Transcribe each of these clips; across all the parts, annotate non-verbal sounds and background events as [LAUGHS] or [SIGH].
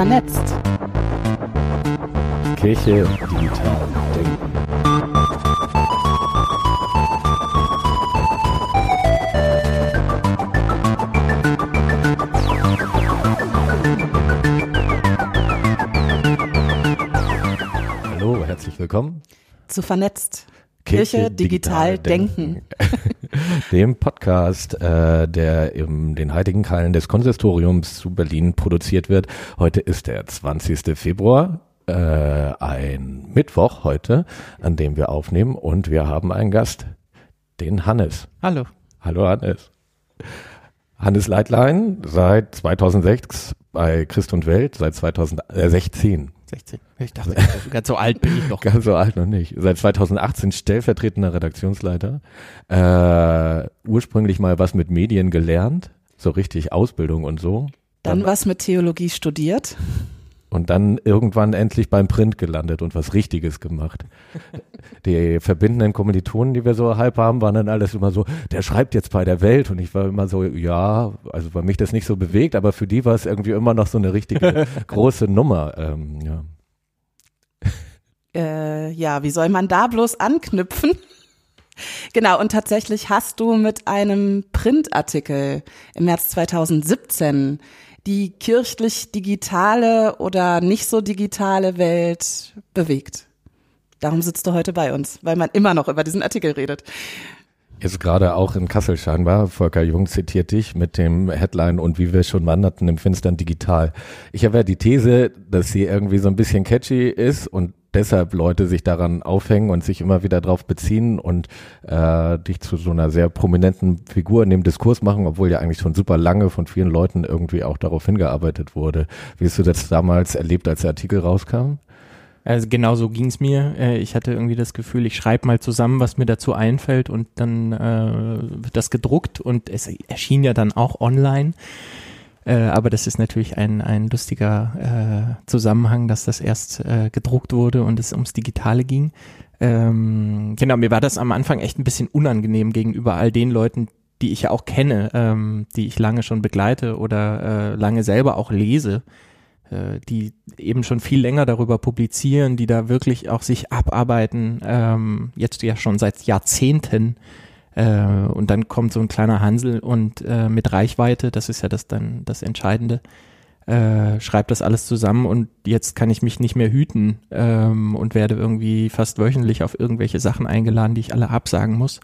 vernetzt. Kirche digital denken. Hallo, herzlich willkommen Zu vernetzt. Kirche, digital, denken. [LAUGHS] Dem Podcast, äh, der in den heiligen Kallen des Konsistoriums zu Berlin produziert wird. Heute ist der 20. Februar, äh, ein Mittwoch heute, an dem wir aufnehmen und wir haben einen Gast, den Hannes. Hallo. Hallo Hannes. Hannes Leitlein seit 2006 bei Christ und Welt, seit 2016 16. Ich dachte, [LAUGHS] ganz so alt bin ich noch. Ganz so alt noch nicht. Seit 2018 stellvertretender Redaktionsleiter. Äh, ursprünglich mal was mit Medien gelernt, so richtig Ausbildung und so. Dann, was mit Theologie studiert. Und dann irgendwann endlich beim Print gelandet und was Richtiges gemacht. [LAUGHS] Die verbindenden Kommilitonen, die wir so halb haben, waren dann alles immer so, der schreibt jetzt bei der Welt. Und ich war immer so, ja, also bei mich das nicht so bewegt, aber für die war es irgendwie immer noch so eine richtige [LAUGHS] große Nummer. Ähm, ja. Äh, ja, wie soll man da bloß anknüpfen? [LAUGHS] Genau, und tatsächlich hast du mit einem Printartikel im März 2017 die kirchlich digitale oder nicht so digitale Welt bewegt. Darum sitzt du heute bei uns, weil man immer noch über diesen Artikel redet. Jetzt gerade auch in Kassel scheinbar, Volker Jung zitiert dich mit dem Headline und wie wir schon wanderten im Finstern digital. Ich habe ja die These, dass sie irgendwie so ein bisschen catchy ist und deshalb Leute sich daran aufhängen und sich immer wieder drauf beziehen und äh, dich zu so einer sehr prominenten Figur in dem Diskurs machen, obwohl ja eigentlich schon super lange von vielen Leuten irgendwie auch darauf hingearbeitet wurde. Wie hast du das damals erlebt, als der Artikel rauskam? Also genau so ging es mir. Äh, ich hatte irgendwie das Gefühl, ich schreibe mal zusammen, was mir dazu einfällt und dann äh, wird das gedruckt und es erschien ja dann auch online. Äh, aber das ist natürlich ein, ein lustiger äh, Zusammenhang, dass das erst äh, gedruckt wurde und es ums Digitale ging. Ähm, genau, mir war das am Anfang echt ein bisschen unangenehm gegenüber all den Leuten, die ich ja auch kenne, ähm, die ich lange schon begleite oder äh, lange selber auch lese, äh, die eben schon viel länger darüber publizieren, die da wirklich auch sich abarbeiten, ähm, jetzt ja schon seit Jahrzehnten äh, und dann kommt so ein kleiner Hansel und äh, mit Reichweite, das ist ja das dann das Entscheidende, äh, schreibt das alles zusammen und jetzt kann ich mich nicht mehr hüten ähm, und werde irgendwie fast wöchentlich auf irgendwelche Sachen eingeladen, die ich alle absagen muss,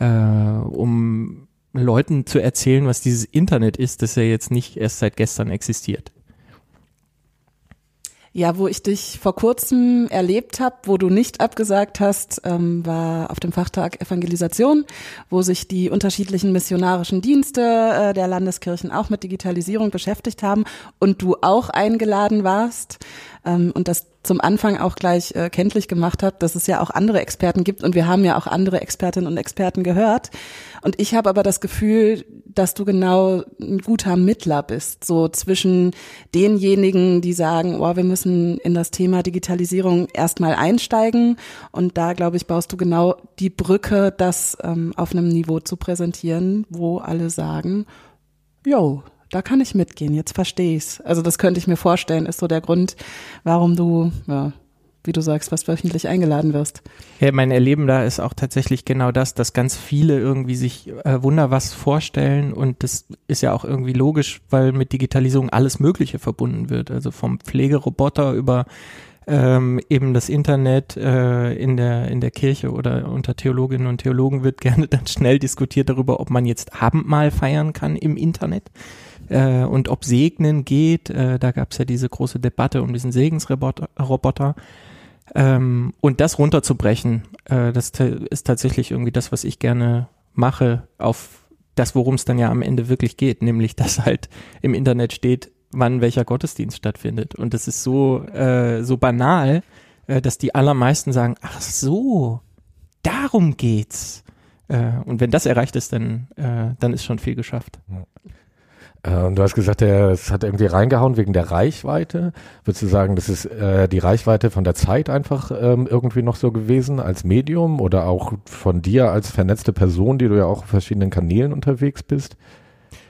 äh, um Leuten zu erzählen, was dieses Internet ist, das ja jetzt nicht erst seit gestern existiert. Ja, wo ich dich vor kurzem erlebt habe, wo du nicht abgesagt hast, ähm, war auf dem Fachtag Evangelisation, wo sich die unterschiedlichen missionarischen Dienste äh, der Landeskirchen auch mit Digitalisierung beschäftigt haben und du auch eingeladen warst ähm, und das zum Anfang auch gleich äh, kenntlich gemacht habe, dass es ja auch andere Experten gibt und wir haben ja auch andere Expertinnen und Experten gehört. Und ich habe aber das Gefühl, dass du genau ein guter Mittler bist, so zwischen denjenigen, die sagen, oh, wir müssen in das Thema Digitalisierung erstmal einsteigen. Und da, glaube ich, baust du genau die Brücke, das ähm, auf einem Niveau zu präsentieren, wo alle sagen, yo, da kann ich mitgehen, jetzt verstehe ich's. Also das könnte ich mir vorstellen, ist so der Grund, warum du, ja, wie du sagst, was wöchentlich eingeladen wirst. Ja, mein Erleben da ist auch tatsächlich genau das, dass ganz viele irgendwie sich äh, wunder was vorstellen und das ist ja auch irgendwie logisch, weil mit Digitalisierung alles Mögliche verbunden wird. Also vom Pflegeroboter über ähm, eben das Internet äh, in der in der Kirche oder unter Theologinnen und Theologen wird [LAUGHS] gerne dann schnell diskutiert darüber, ob man jetzt Abendmahl feiern kann im Internet äh, und ob Segnen geht. Äh, da gab es ja diese große Debatte um diesen Segensroboter. Ähm, und das runterzubrechen, äh, das ist tatsächlich irgendwie das, was ich gerne mache, auf das, worum es dann ja am Ende wirklich geht, nämlich dass halt im Internet steht, wann welcher Gottesdienst stattfindet. Und das ist so, äh, so banal, äh, dass die allermeisten sagen, ach so, darum geht's. Äh, und wenn das erreicht ist, dann, äh, dann ist schon viel geschafft. Äh, und du hast gesagt, es hat irgendwie reingehauen wegen der Reichweite. Würdest du sagen, das ist äh, die Reichweite von der Zeit einfach ähm, irgendwie noch so gewesen als Medium oder auch von dir als vernetzte Person, die du ja auch auf verschiedenen Kanälen unterwegs bist?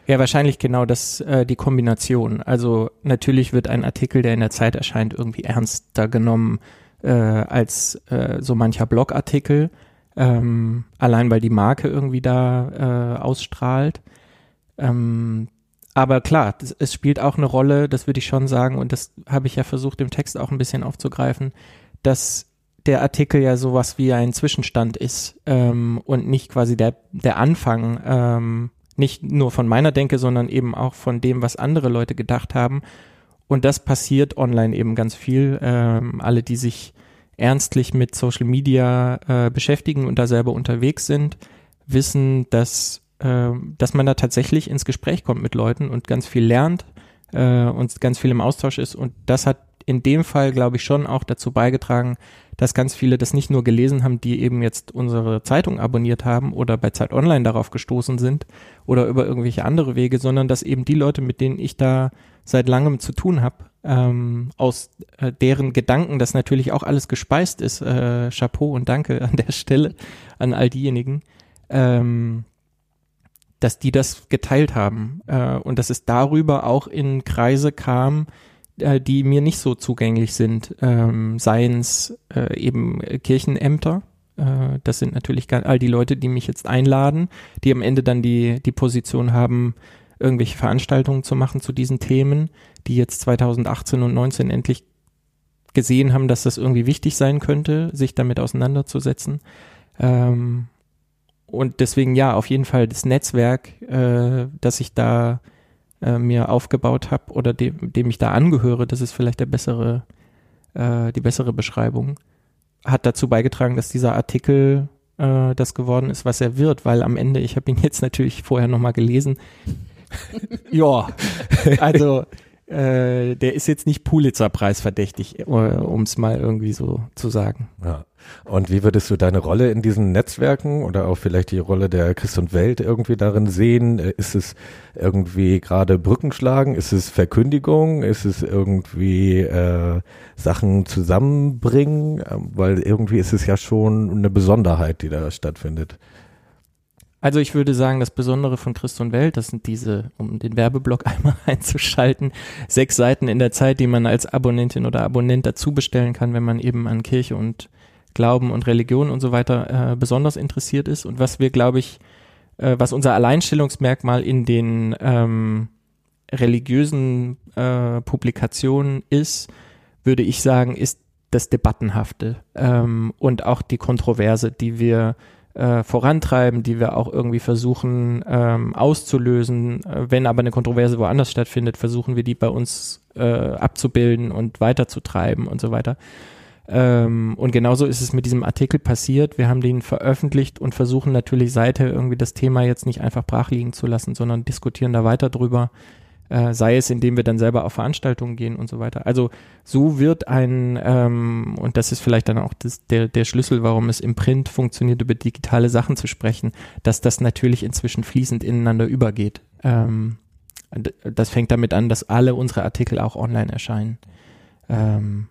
Ja, wahrscheinlich genau das, äh, die Kombination. Also natürlich wird ein Artikel, der in der Zeit erscheint, irgendwie ernster genommen äh, als äh, so mancher Blogartikel, ähm, allein weil die Marke irgendwie da äh, ausstrahlt. Ähm, aber klar, das, es spielt auch eine Rolle, das würde ich schon sagen, und das habe ich ja versucht im Text auch ein bisschen aufzugreifen, dass der Artikel ja sowas wie ein Zwischenstand ist ähm, und nicht quasi der, der Anfang, ähm, nicht nur von meiner Denke, sondern eben auch von dem, was andere Leute gedacht haben. Und das passiert online eben ganz viel. Ähm, alle, die sich ernstlich mit Social Media äh, beschäftigen und da selber unterwegs sind, wissen, dass, äh, dass man da tatsächlich ins Gespräch kommt mit Leuten und ganz viel lernt äh, und ganz viel im Austausch ist. Und das hat in dem Fall, glaube ich, schon auch dazu beigetragen, dass ganz viele das nicht nur gelesen haben, die eben jetzt unsere Zeitung abonniert haben oder bei Zeit Online darauf gestoßen sind oder über irgendwelche andere Wege, sondern dass eben die Leute, mit denen ich da seit langem zu tun habe, ähm, aus äh, deren Gedanken das natürlich auch alles gespeist ist, äh, Chapeau und Danke an der Stelle an all diejenigen, ähm, dass die das geteilt haben äh, und dass es darüber auch in Kreise kam, äh, die mir nicht so zugänglich sind, ähm, seien es äh, eben Kirchenämter. Äh, das sind natürlich all die Leute, die mich jetzt einladen, die am Ende dann die, die Position haben, irgendwelche Veranstaltungen zu machen zu diesen Themen, die jetzt 2018 und 19 endlich gesehen haben, dass das irgendwie wichtig sein könnte, sich damit auseinanderzusetzen. Ähm, und deswegen ja, auf jeden Fall das Netzwerk, äh, dass ich da äh, mir aufgebaut habe oder dem, dem ich da angehöre, das ist vielleicht der bessere, äh, die bessere Beschreibung, hat dazu beigetragen, dass dieser Artikel äh, das geworden ist, was er wird, weil am Ende, ich habe ihn jetzt natürlich vorher nochmal gelesen. [LAUGHS] ja, also äh, der ist jetzt nicht Pulitzer-Preis verdächtig, äh, um es mal irgendwie so zu sagen. Ja. Und wie würdest du deine Rolle in diesen Netzwerken oder auch vielleicht die Rolle der Christ und Welt irgendwie darin sehen? Äh, ist es irgendwie gerade Brückenschlagen? Ist es Verkündigung? Ist es irgendwie äh, Sachen zusammenbringen? Ähm, weil irgendwie ist es ja schon eine Besonderheit, die da stattfindet. Also ich würde sagen, das Besondere von Christ und Welt, das sind diese, um den Werbeblock [LAUGHS] einmal einzuschalten, sechs Seiten in der Zeit, die man als Abonnentin oder Abonnent dazu bestellen kann, wenn man eben an Kirche und Glauben und Religion und so weiter äh, besonders interessiert ist. Und was wir, glaube ich, äh, was unser Alleinstellungsmerkmal in den ähm, religiösen äh, Publikationen ist, würde ich sagen, ist das Debattenhafte ähm, und auch die Kontroverse, die wir äh, vorantreiben, die wir auch irgendwie versuchen ähm, auszulösen. Äh, wenn aber eine Kontroverse woanders stattfindet, versuchen wir die bei uns äh, abzubilden und weiterzutreiben und so weiter. Ähm, und genauso ist es mit diesem Artikel passiert. Wir haben den veröffentlicht und versuchen natürlich seither irgendwie das Thema jetzt nicht einfach brach liegen zu lassen, sondern diskutieren da weiter drüber äh, sei es, indem wir dann selber auf Veranstaltungen gehen und so weiter. Also so wird ein, ähm, und das ist vielleicht dann auch das, der, der Schlüssel, warum es im Print funktioniert, über digitale Sachen zu sprechen, dass das natürlich inzwischen fließend ineinander übergeht. Ähm, das fängt damit an, dass alle unsere Artikel auch online erscheinen. Ähm,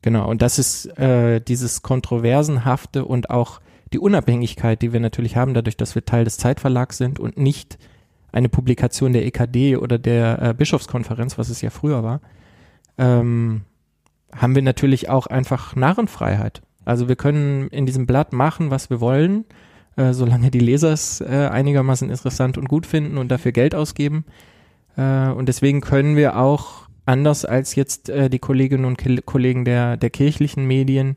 genau, und das ist äh, dieses Kontroversenhafte und auch die Unabhängigkeit, die wir natürlich haben, dadurch, dass wir Teil des Zeitverlags sind und nicht eine Publikation der EKD oder der äh, Bischofskonferenz, was es ja früher war, ähm, haben wir natürlich auch einfach Narrenfreiheit. Also wir können in diesem Blatt machen, was wir wollen, äh, solange die Leser es äh, einigermaßen interessant und gut finden und dafür Geld ausgeben. Äh, und deswegen können wir auch anders als jetzt äh, die Kolleginnen und Kollegen der, der kirchlichen Medien,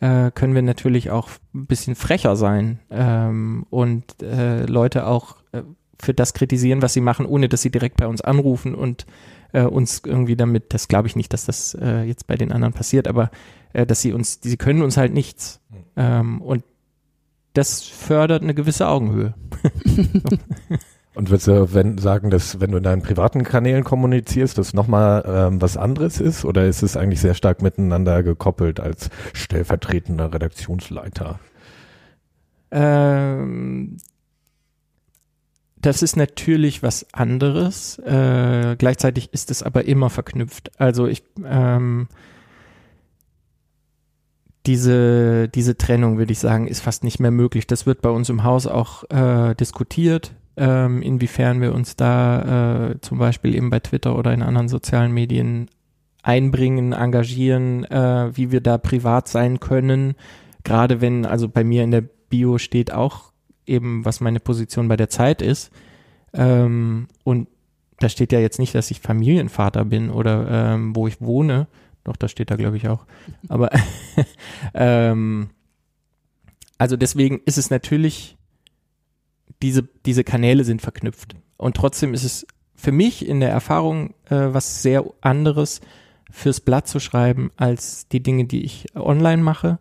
äh, können wir natürlich auch ein bisschen frecher sein ähm, und äh, Leute auch für das kritisieren, was sie machen, ohne dass sie direkt bei uns anrufen und äh, uns irgendwie damit, das glaube ich nicht, dass das äh, jetzt bei den anderen passiert, aber äh, dass sie uns, sie können uns halt nichts. Ähm, und das fördert eine gewisse Augenhöhe. [LAUGHS] Und würdest du wenn, sagen, dass wenn du in deinen privaten Kanälen kommunizierst, das nochmal ähm, was anderes ist? Oder ist es eigentlich sehr stark miteinander gekoppelt als stellvertretender Redaktionsleiter? Ähm, das ist natürlich was anderes. Äh, gleichzeitig ist es aber immer verknüpft. Also ich ähm, diese diese Trennung würde ich sagen ist fast nicht mehr möglich. Das wird bei uns im Haus auch äh, diskutiert. ähm, inwiefern wir uns da äh, zum Beispiel eben bei Twitter oder in anderen sozialen Medien einbringen, engagieren, äh, wie wir da privat sein können. Gerade wenn, also bei mir in der Bio steht auch eben, was meine Position bei der Zeit ist. Ähm, und da steht ja jetzt nicht, dass ich Familienvater bin oder ähm, wo ich wohne. Doch, da steht da, glaube ich, auch. Aber [LAUGHS] ähm, also deswegen ist es natürlich, diese, diese Kanäle sind verknüpft. Und trotzdem ist es für mich in der Erfahrung äh, was sehr anderes, fürs Blatt zu schreiben, als die Dinge, die ich online mache.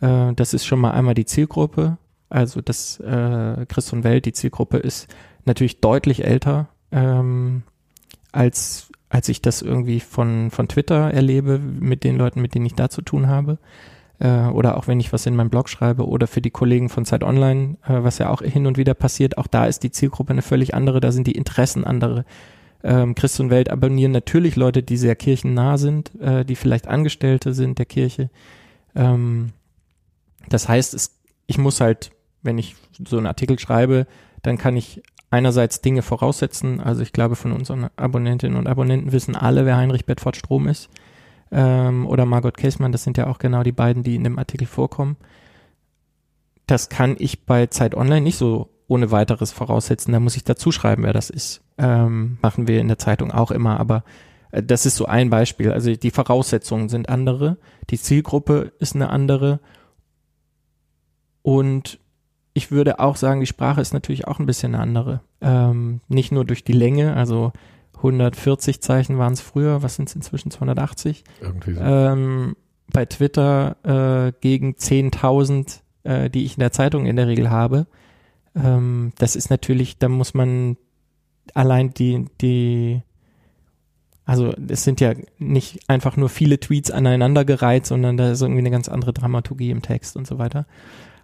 Äh, das ist schon mal einmal die Zielgruppe. Also das äh, Chris und Welt, die Zielgruppe ist natürlich deutlich älter, ähm, als, als ich das irgendwie von, von Twitter erlebe, mit den Leuten, mit denen ich da zu tun habe. Äh, oder auch wenn ich was in meinem Blog schreibe oder für die Kollegen von Zeit Online, äh, was ja auch hin und wieder passiert, auch da ist die Zielgruppe eine völlig andere, da sind die Interessen andere. Ähm, Christ und Welt abonnieren natürlich Leute, die sehr kirchennah sind, äh, die vielleicht Angestellte sind der Kirche. Ähm, das heißt, es, ich muss halt, wenn ich so einen Artikel schreibe, dann kann ich einerseits Dinge voraussetzen. Also ich glaube, von unseren Abonnentinnen und Abonnenten wissen alle, wer Heinrich Bedford Strom ist. Ähm, oder Margot Käßmann, das sind ja auch genau die beiden, die in dem Artikel vorkommen. Das kann ich bei Zeit Online nicht so ohne weiteres voraussetzen. Da muss ich dazu schreiben, wer das ist. Ähm, machen wir in der Zeitung auch immer, aber äh, das ist so ein Beispiel. Also die Voraussetzungen sind andere, die Zielgruppe ist eine andere und ich würde auch sagen, die Sprache ist natürlich auch ein bisschen eine andere. Ähm, nicht nur durch die Länge, also 140 Zeichen waren es früher, was sind es inzwischen 280? Irgendwie so. Ähm, bei Twitter äh, gegen 10.000, äh, die ich in der Zeitung in der Regel habe. Ähm, das ist natürlich, da muss man allein die, die, also es sind ja nicht einfach nur viele Tweets aneinandergereiht, sondern da ist irgendwie eine ganz andere Dramaturgie im Text und so weiter.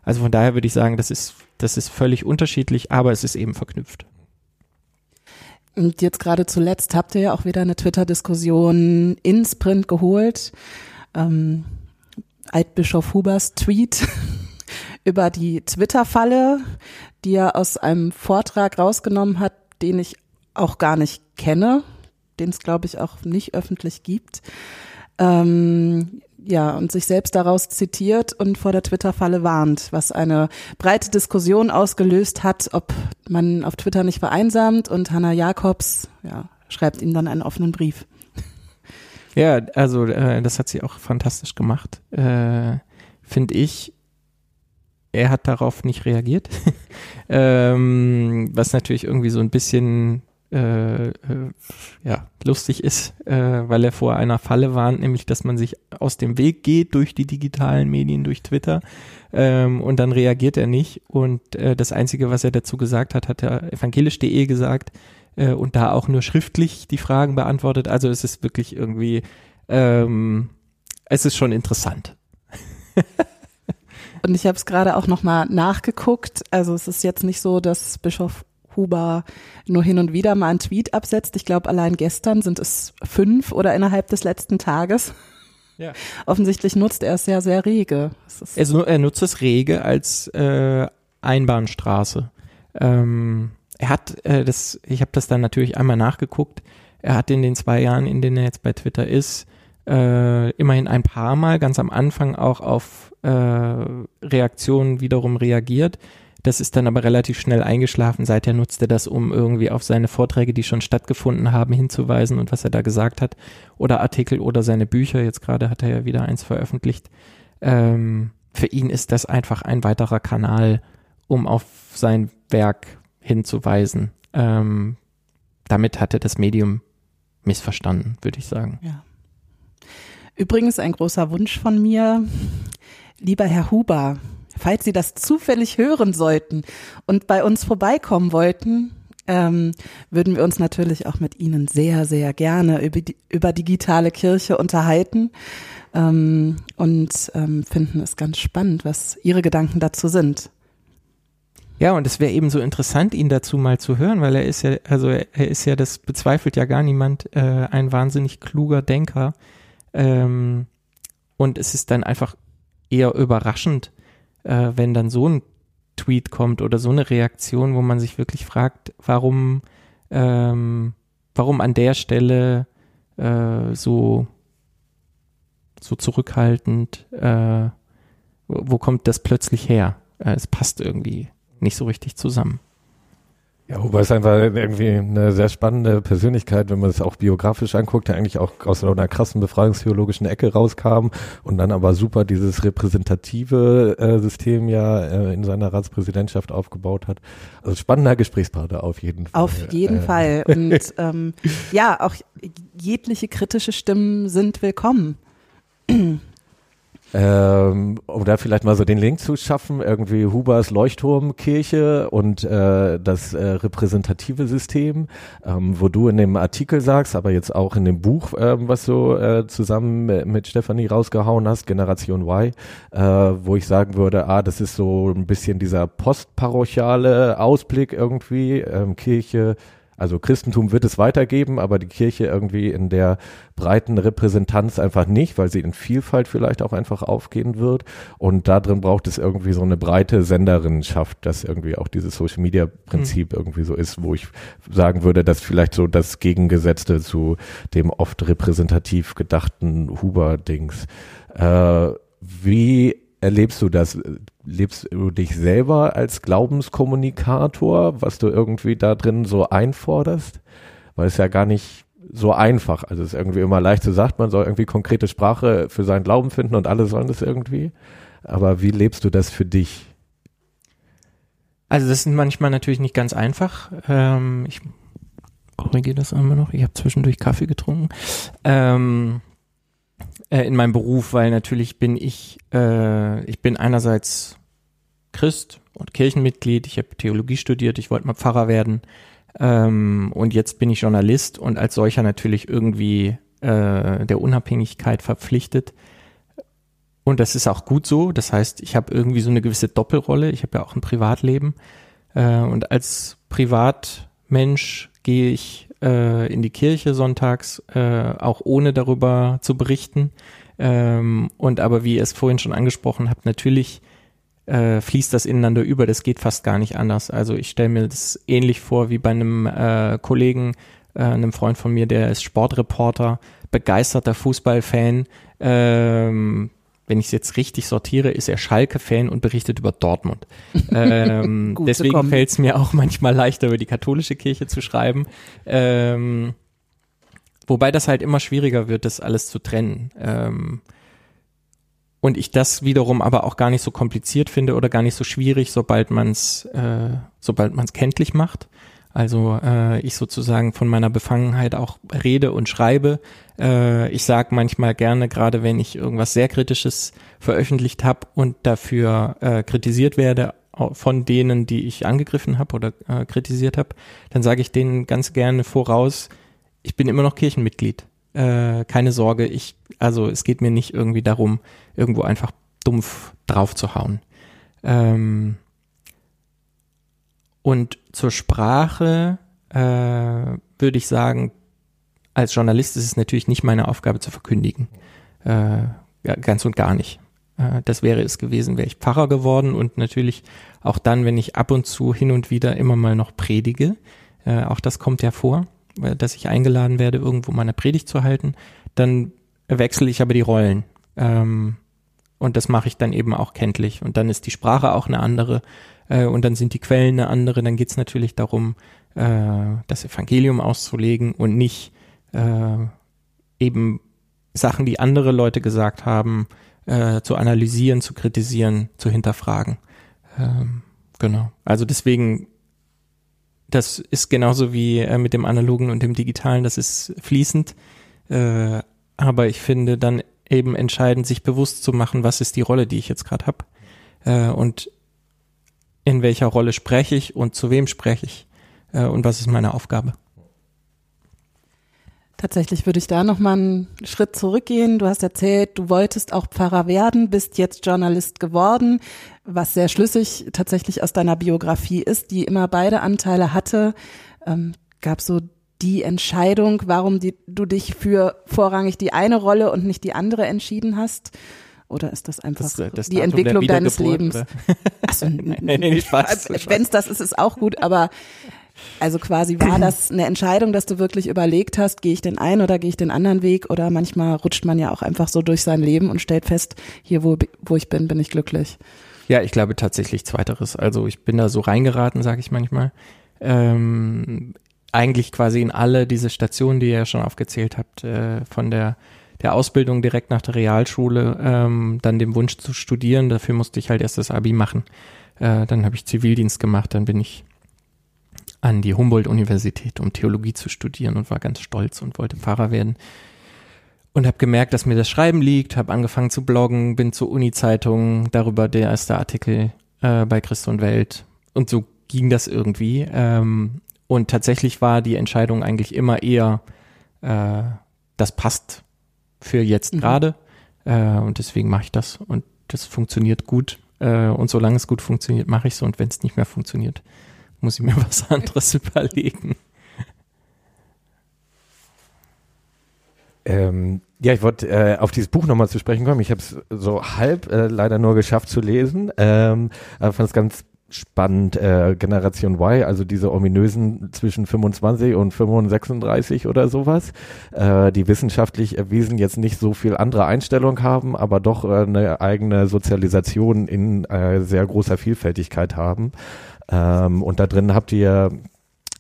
Also von daher würde ich sagen, das ist, das ist völlig unterschiedlich, aber es ist eben verknüpft. Und jetzt gerade zuletzt habt ihr ja auch wieder eine Twitter-Diskussion ins Print geholt. Ähm, Altbischof Hubers Tweet [LAUGHS] über die Twitter-Falle, die er aus einem Vortrag rausgenommen hat, den ich auch gar nicht kenne, den es, glaube ich, auch nicht öffentlich gibt. Ähm, ja, und sich selbst daraus zitiert und vor der Twitter-Falle warnt, was eine breite Diskussion ausgelöst hat, ob man auf Twitter nicht vereinsamt und Hannah Jacobs, ja, schreibt ihm dann einen offenen Brief. [LAUGHS] Ja, also äh, das hat sie auch fantastisch gemacht, äh, finde ich. Er hat darauf nicht reagiert, [LAUGHS] ähm, was natürlich irgendwie so ein bisschen äh, äh, ja, lustig ist, äh, weil er vor einer Falle warnt, nämlich dass man sich aus dem Weg geht durch die digitalen Medien, durch Twitter ähm, und dann reagiert er nicht und äh, das Einzige, was er dazu gesagt hat, hat er evangelisch.de gesagt äh, und da auch nur schriftlich die Fragen beantwortet, also es ist wirklich irgendwie, ähm, es ist schon interessant. Und ich habe es gerade auch nochmal nachgeguckt. Also es ist jetzt nicht so, dass Bischof Huber nur hin und wieder mal einen Tweet absetzt. Ich glaube, allein gestern sind es fünf oder innerhalb des letzten Tages. Ja. [LAUGHS] Offensichtlich nutzt er es sehr, sehr rege. Also er nutzt es rege als äh, Einbahnstraße. Ähm, er hat äh, das, ich habe das dann natürlich einmal nachgeguckt. Er hat in den zwei Jahren, in denen er jetzt bei Twitter ist, äh, immerhin ein paar Mal ganz am Anfang auch auf äh, Reaktionen wiederum reagiert. Das ist dann aber relativ schnell eingeschlafen. Seither nutzt er das, um irgendwie auf seine Vorträge, die schon stattgefunden haben, hinzuweisen und was er da gesagt hat. Oder Artikel oder seine Bücher. Jetzt gerade hat er ja wieder eins veröffentlicht. Ähm, für ihn ist das einfach ein weiterer Kanal, um auf sein Werk hinzuweisen. Ähm, damit hat er das Medium missverstanden, würde ich sagen. Ja. Übrigens ein großer Wunsch von mir. Lieber Herr Huber, falls Sie das zufällig hören sollten und bei uns vorbeikommen wollten, ähm, würden wir uns natürlich auch mit Ihnen sehr, sehr gerne über, die, über digitale Kirche unterhalten ähm, und ähm, finden es ganz spannend, was Ihre Gedanken dazu sind. Ja, und es wäre eben so interessant, ihn dazu mal zu hören, weil er ist ja, also er ist ja, das bezweifelt ja gar niemand, äh, ein wahnsinnig kluger Denker. Ähm, und es ist dann einfach eher überraschend, äh, wenn dann so ein Tweet kommt oder so eine Reaktion, wo man sich wirklich fragt, warum, ähm, warum an der Stelle äh, so, so zurückhaltend, äh, wo, wo kommt das plötzlich her? Äh, es passt irgendwie nicht so richtig zusammen. Ja, wobei es einfach irgendwie eine sehr spannende Persönlichkeit, wenn man es auch biografisch anguckt, der eigentlich auch aus so einer krassen befreiungstheologischen Ecke rauskam und dann aber super dieses repräsentative äh, System ja äh, in seiner Ratspräsidentschaft aufgebaut hat. Also spannender Gesprächspartner auf jeden Fall. Auf jeden äh. Fall. Und [LAUGHS] ähm, ja, auch jegliche kritische Stimmen sind willkommen. Ähm, um da vielleicht mal so den Link zu schaffen, irgendwie Hubers Leuchtturmkirche und äh, das äh, repräsentative System, ähm, wo du in dem Artikel sagst, aber jetzt auch in dem Buch, äh, was du äh, zusammen mit Stefanie rausgehauen hast, Generation Y, äh, wo ich sagen würde, ah, das ist so ein bisschen dieser postparochiale Ausblick irgendwie, ähm, Kirche, also Christentum wird es weitergeben, aber die Kirche irgendwie in der breiten Repräsentanz einfach nicht, weil sie in Vielfalt vielleicht auch einfach aufgehen wird. Und da drin braucht es irgendwie so eine breite Senderinnenschaft, dass irgendwie auch dieses Social Media Prinzip mhm. irgendwie so ist, wo ich sagen würde, dass vielleicht so das Gegengesetzte zu dem oft repräsentativ gedachten Huber-Dings. Äh, wie erlebst du das? Lebst du dich selber als Glaubenskommunikator, was du irgendwie da drin so einforderst? Weil es ja gar nicht so einfach. Also es ist irgendwie immer leicht zu sagen, man soll irgendwie konkrete Sprache für seinen Glauben finden und alle sollen das irgendwie. Aber wie lebst du das für dich? Also das ist manchmal natürlich nicht ganz einfach. Ähm, ich korrigiere das einmal noch. Ich habe zwischendurch Kaffee getrunken. Ähm, äh, in meinem Beruf, weil natürlich bin ich, äh, ich bin einerseits Christ und Kirchenmitglied, ich habe Theologie studiert, ich wollte mal Pfarrer werden ähm, und jetzt bin ich Journalist und als solcher natürlich irgendwie äh, der Unabhängigkeit verpflichtet. Und das ist auch gut so. Das heißt, ich habe irgendwie so eine gewisse Doppelrolle. Ich habe ja auch ein Privatleben. Äh, und als Privatmensch gehe ich äh, in die Kirche sonntags, äh, auch ohne darüber zu berichten. Ähm, und aber wie ihr es vorhin schon angesprochen habt, natürlich äh, fließt das ineinander über. Das geht fast gar nicht anders. Also ich stelle mir das ähnlich vor wie bei einem äh, Kollegen, äh, einem Freund von mir, der ist Sportreporter, begeisterter Fußballfan. Ähm, wenn ich es jetzt richtig sortiere, ist er Schalke-Fan und berichtet über Dortmund. [LAUGHS] ähm, deswegen fällt es mir auch [LAUGHS] manchmal leichter, über die katholische Kirche zu schreiben. Ähm, wobei das halt immer schwieriger wird, das alles zu trennen. Ähm, und ich das wiederum aber auch gar nicht so kompliziert finde oder gar nicht so schwierig, sobald man es äh, sobald man es kenntlich macht. Also äh, ich sozusagen von meiner Befangenheit auch rede und schreibe. Äh, ich sage manchmal gerne, gerade wenn ich irgendwas sehr Kritisches veröffentlicht habe und dafür äh, kritisiert werde von denen, die ich angegriffen habe oder äh, kritisiert habe, dann sage ich denen ganz gerne voraus, ich bin immer noch Kirchenmitglied. Äh, keine Sorge, ich, also es geht mir nicht irgendwie darum, irgendwo einfach dumpf drauf zu hauen. Ähm, und zur Sprache äh, würde ich sagen, als Journalist ist es natürlich nicht meine Aufgabe zu verkündigen. Äh, ja, ganz und gar nicht. Äh, das wäre es gewesen, wäre ich Pfarrer geworden und natürlich auch dann, wenn ich ab und zu hin und wieder immer mal noch predige, äh, auch das kommt ja vor, äh, dass ich eingeladen werde, irgendwo meine Predigt zu halten, dann wechsle ich aber die Rollen. Ähm, und das mache ich dann eben auch kenntlich. Und dann ist die Sprache auch eine andere äh, und dann sind die Quellen eine andere. Dann geht es natürlich darum, äh, das Evangelium auszulegen und nicht äh, eben Sachen, die andere Leute gesagt haben, äh, zu analysieren, zu kritisieren, zu hinterfragen. Ähm, genau. Also deswegen, das ist genauso wie äh, mit dem Analogen und dem Digitalen, das ist fließend. Äh, aber ich finde dann eben entscheidend, sich bewusst zu machen, was ist die Rolle, die ich jetzt gerade habe. Äh, und in welcher Rolle spreche ich und zu wem spreche ich äh, und was ist meine Aufgabe. Tatsächlich würde ich da nochmal einen Schritt zurückgehen. Du hast erzählt, du wolltest auch Pfarrer werden, bist jetzt Journalist geworden, was sehr schlüssig tatsächlich aus deiner Biografie ist, die immer beide Anteile hatte. Ähm, gab so die Entscheidung, warum die, du dich für vorrangig die eine Rolle und nicht die andere entschieden hast? Oder ist das einfach Das, äh, das die Datum Entwicklung deines Lebens? oder? Achso, nee, nee, Spaß, Spaß. wenn es das ist, ist auch gut, aber also quasi war das eine Entscheidung, dass du wirklich überlegt hast, gehe ich den einen oder gehe ich den anderen Weg oder manchmal rutscht man ja auch einfach so durch sein Leben und stellt fest, hier wo, wo ich bin, bin ich glücklich. Ja, ich glaube tatsächlich zweiteres. Also ich bin da so reingeraten, sage ich manchmal. Ähm, eigentlich quasi in alle diese Stationen, die ihr ja schon aufgezählt habt, äh, von der der Ausbildung direkt nach der Realschule, ähm, dann dem Wunsch zu studieren. Dafür musste ich halt erst das Abi machen. Äh, dann habe ich Zivildienst gemacht, dann bin ich an die Humboldt-Universität, um Theologie zu studieren und war ganz stolz und wollte Pfarrer werden. Und habe gemerkt, dass mir das Schreiben liegt, habe angefangen zu bloggen, bin zur Uni-Zeitung, darüber der erste Artikel äh, bei Christ und Welt. Und so ging das irgendwie. Ähm, und tatsächlich war die Entscheidung eigentlich immer eher, äh, das passt für jetzt Mhm. gerade. Äh, und deswegen mache ich das. Und das funktioniert gut. Äh, und solange es gut funktioniert, mache ich es. Und wenn es nicht mehr funktioniert, muss ich mir [LAUGHS] was anderes [LAUGHS] überlegen. Ähm, ja, ich wollte äh, auf dieses Buch nochmal zu sprechen kommen. Ich habe es so halb äh, leider nur geschafft zu lesen. Ähm, aber fand es ganz spannend. Äh, Generation Y, also diese ominösen zwischen 25 und 35 oder sowas, äh, die wissenschaftlich erwiesen jetzt nicht so viel andere Einstellung haben, aber doch äh, eine eigene Sozialisation in äh, sehr großer Vielfältigkeit haben. Ähm, und da drin habt ihr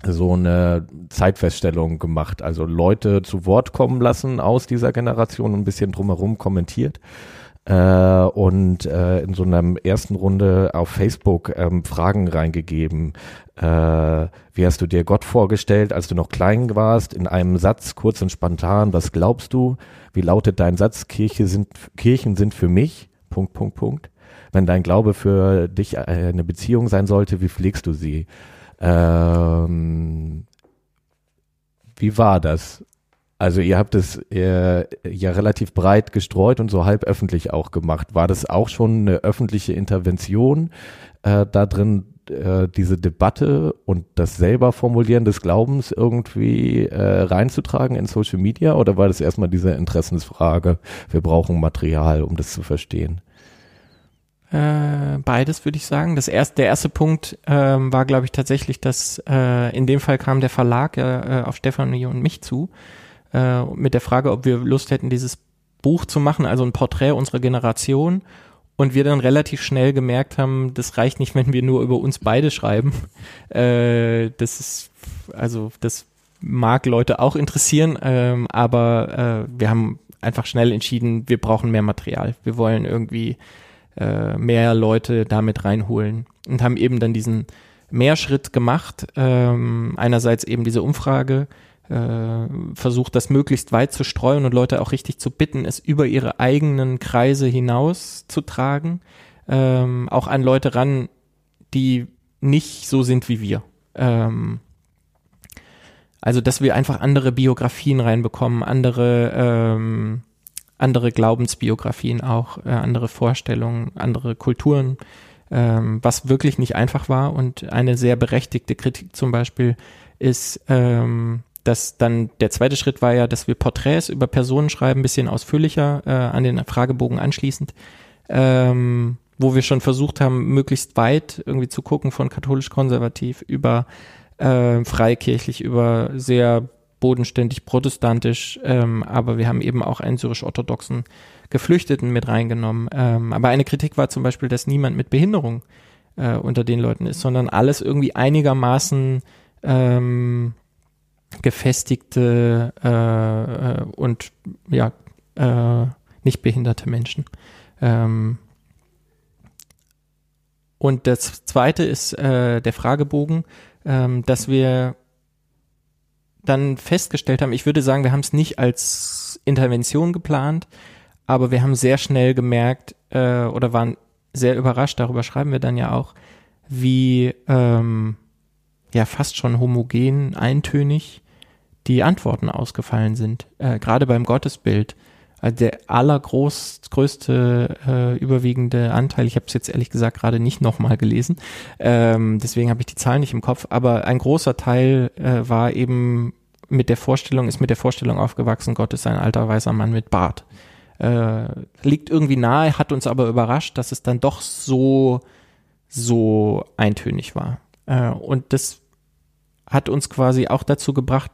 so eine Zeitfeststellung gemacht, also Leute zu Wort kommen lassen aus dieser Generation und ein bisschen drumherum kommentiert. Äh, und äh, in so einer ersten Runde auf Facebook ähm, Fragen reingegeben. Äh, wie hast du dir Gott vorgestellt, als du noch klein warst? In einem Satz, kurz und spontan, was glaubst du? Wie lautet dein Satz? Kirche sind, Kirchen sind für mich, Punkt, Punkt, Punkt. Wenn dein Glaube für dich eine Beziehung sein sollte, wie pflegst du sie? Ähm, wie war das? Also ihr habt es äh, ja relativ breit gestreut und so halb öffentlich auch gemacht. War das auch schon eine öffentliche Intervention äh, da drin, äh, diese Debatte und das selber Formulieren des Glaubens irgendwie äh, reinzutragen in Social Media? Oder war das erstmal diese Interessensfrage, wir brauchen Material, um das zu verstehen? Äh, beides würde ich sagen. Das erste, der erste Punkt ähm, war, glaube ich, tatsächlich, dass äh, in dem Fall kam der Verlag ja, äh, auf Stefanie und mich zu äh, mit der Frage, ob wir Lust hätten, dieses Buch zu machen, also ein Porträt unserer Generation. Und wir dann relativ schnell gemerkt haben, das reicht nicht, [LAUGHS] wenn wir nur über uns beide schreiben. Äh, das ist, also das mag Leute auch interessieren, ähm, aber äh, wir haben einfach schnell entschieden, wir brauchen mehr Material. Wir wollen irgendwie äh, mehr Leute damit reinholen und haben eben dann diesen Mehrschritt gemacht. Ähm, einerseits eben diese Umfrage, äh, versucht, das möglichst weit zu streuen und Leute auch richtig zu bitten, es über ihre eigenen Kreise hinaus zu tragen, ähm, auch an Leute ran, die nicht so sind wie wir. Ähm, also, dass wir einfach andere Biografien reinbekommen, andere, ähm, andere Glaubensbiografien auch, äh, andere Vorstellungen, andere Kulturen, ähm, was wirklich nicht einfach war. Und eine sehr berechtigte Kritik zum Beispiel ist, ähm, dass dann der zweite Schritt war ja, dass wir Porträts über Personen schreiben, bisschen ausführlicher äh, an den Fragebogen anschließend, ähm, wo wir schon versucht haben, möglichst weit irgendwie zu gucken von katholisch-konservativ über äh, freikirchlich, über sehr bodenständig protestantisch, ähm, aber wir haben eben auch einen syrisch-orthodoxen Geflüchteten mit reingenommen. Ähm, aber eine Kritik war zum Beispiel, dass niemand mit Behinderung äh, unter den Leuten ist, sondern alles irgendwie einigermaßen ähm, gefestigte äh, äh, und ja äh, nicht behinderte Menschen. Ähm, und das zweite ist äh, der Fragebogen, ähm, dass wir dann festgestellt haben, ich würde sagen, wir haben es nicht als Intervention geplant, aber wir haben sehr schnell gemerkt äh, oder waren sehr überrascht, darüber schreiben wir dann ja auch, wie ähm, ja fast schon homogen, eintönig die Antworten ausgefallen sind. Äh, Gerade beim Gottesbild. Also der allergrößte, äh, überwiegende Anteil, ich habe es jetzt ehrlich gesagt gerade nicht nochmal gelesen, ähm, deswegen habe ich die Zahlen nicht im Kopf, aber ein großer Teil äh, war eben mit der Vorstellung, ist mit der Vorstellung aufgewachsen, Gott ist ein alter weißer Mann mit Bart. Äh, liegt irgendwie nahe, hat uns aber überrascht, dass es dann doch so, so eintönig war. Äh, und das hat uns quasi auch dazu gebracht,